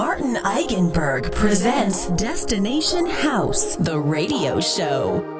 Martin Eigenberg presents Destination House, the radio show.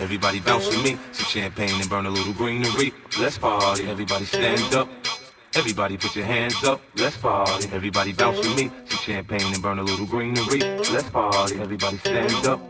Everybody bounce with me. Some champagne and burn a little greenery. Let's party. Everybody stand up. Everybody put your hands up, let's party. Everybody bounce with me. Some champagne and burn a little greenery. Let's party. Everybody stand up.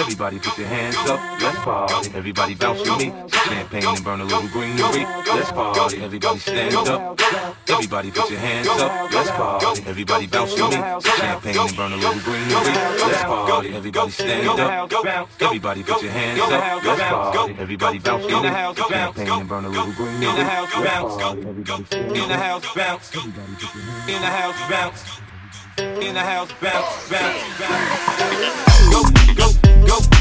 Everybody put your hands up, let's party. Everybody bounce with me. Champagne and burn a little greenery. Let's party. Everybody stand up. Everybody put your hands up, let's party. Everybody bounce with me. Champagne and burn a little greenery. Let's party. Everybody stand up. Everybody put your hands up, let's party. Everybody bounce with me. Champagne and burn a little greenery. In the house bounce. In the house bounce. In the house bounce. In the house bounce, bounce, bounce. Go, go go.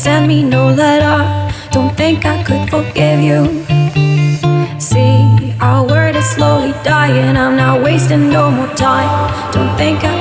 send me no letter. Don't think I could forgive you. See, our word is slowly dying. I'm not wasting no more time. Don't think I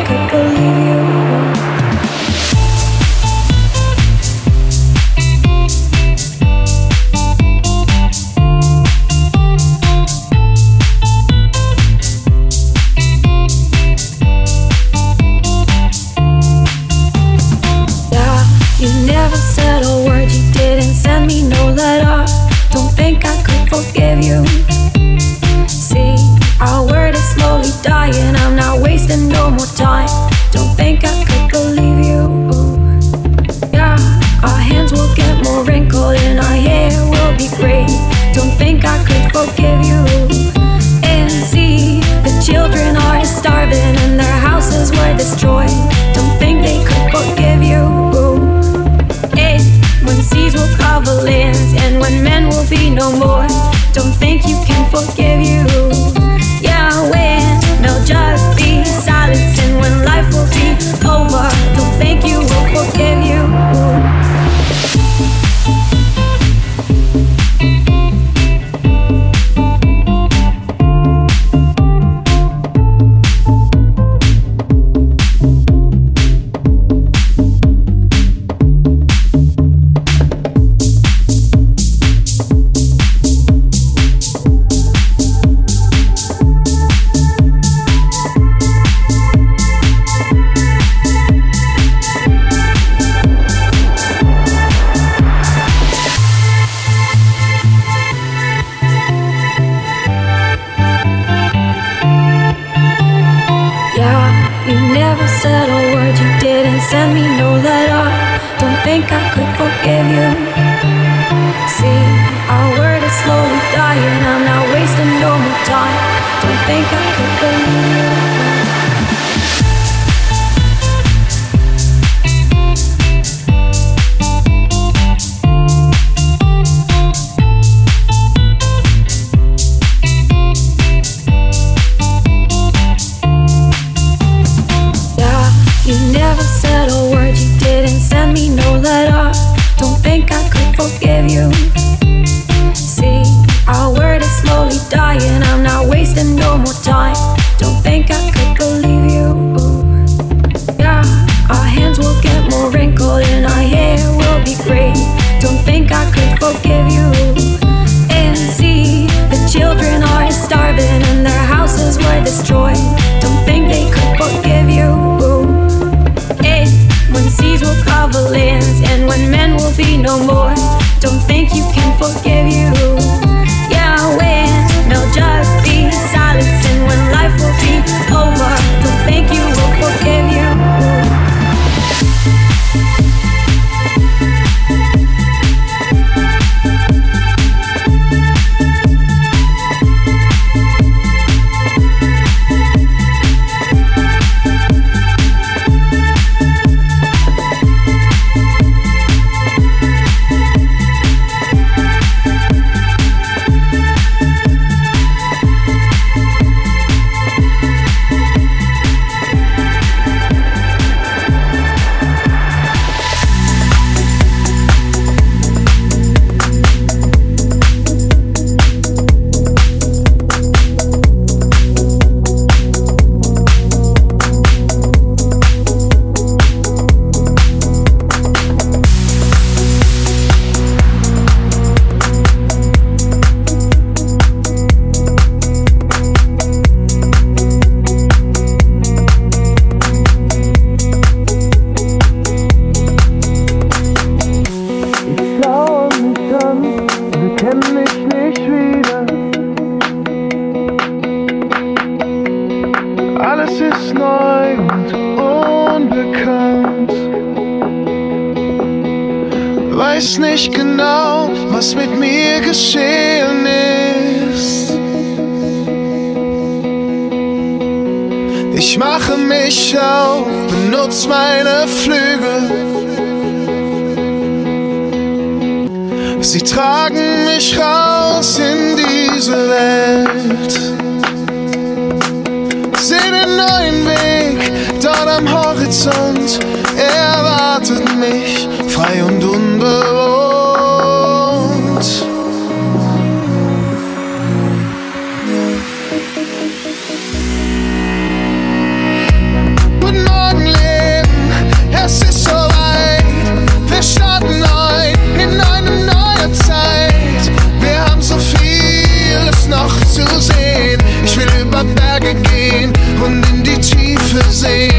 die Tiefe sehen.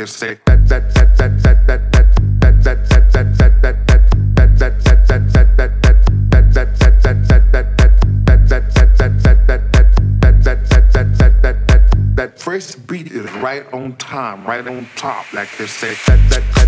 that that that that that that that that that that that that that that first beat is right on time. that that that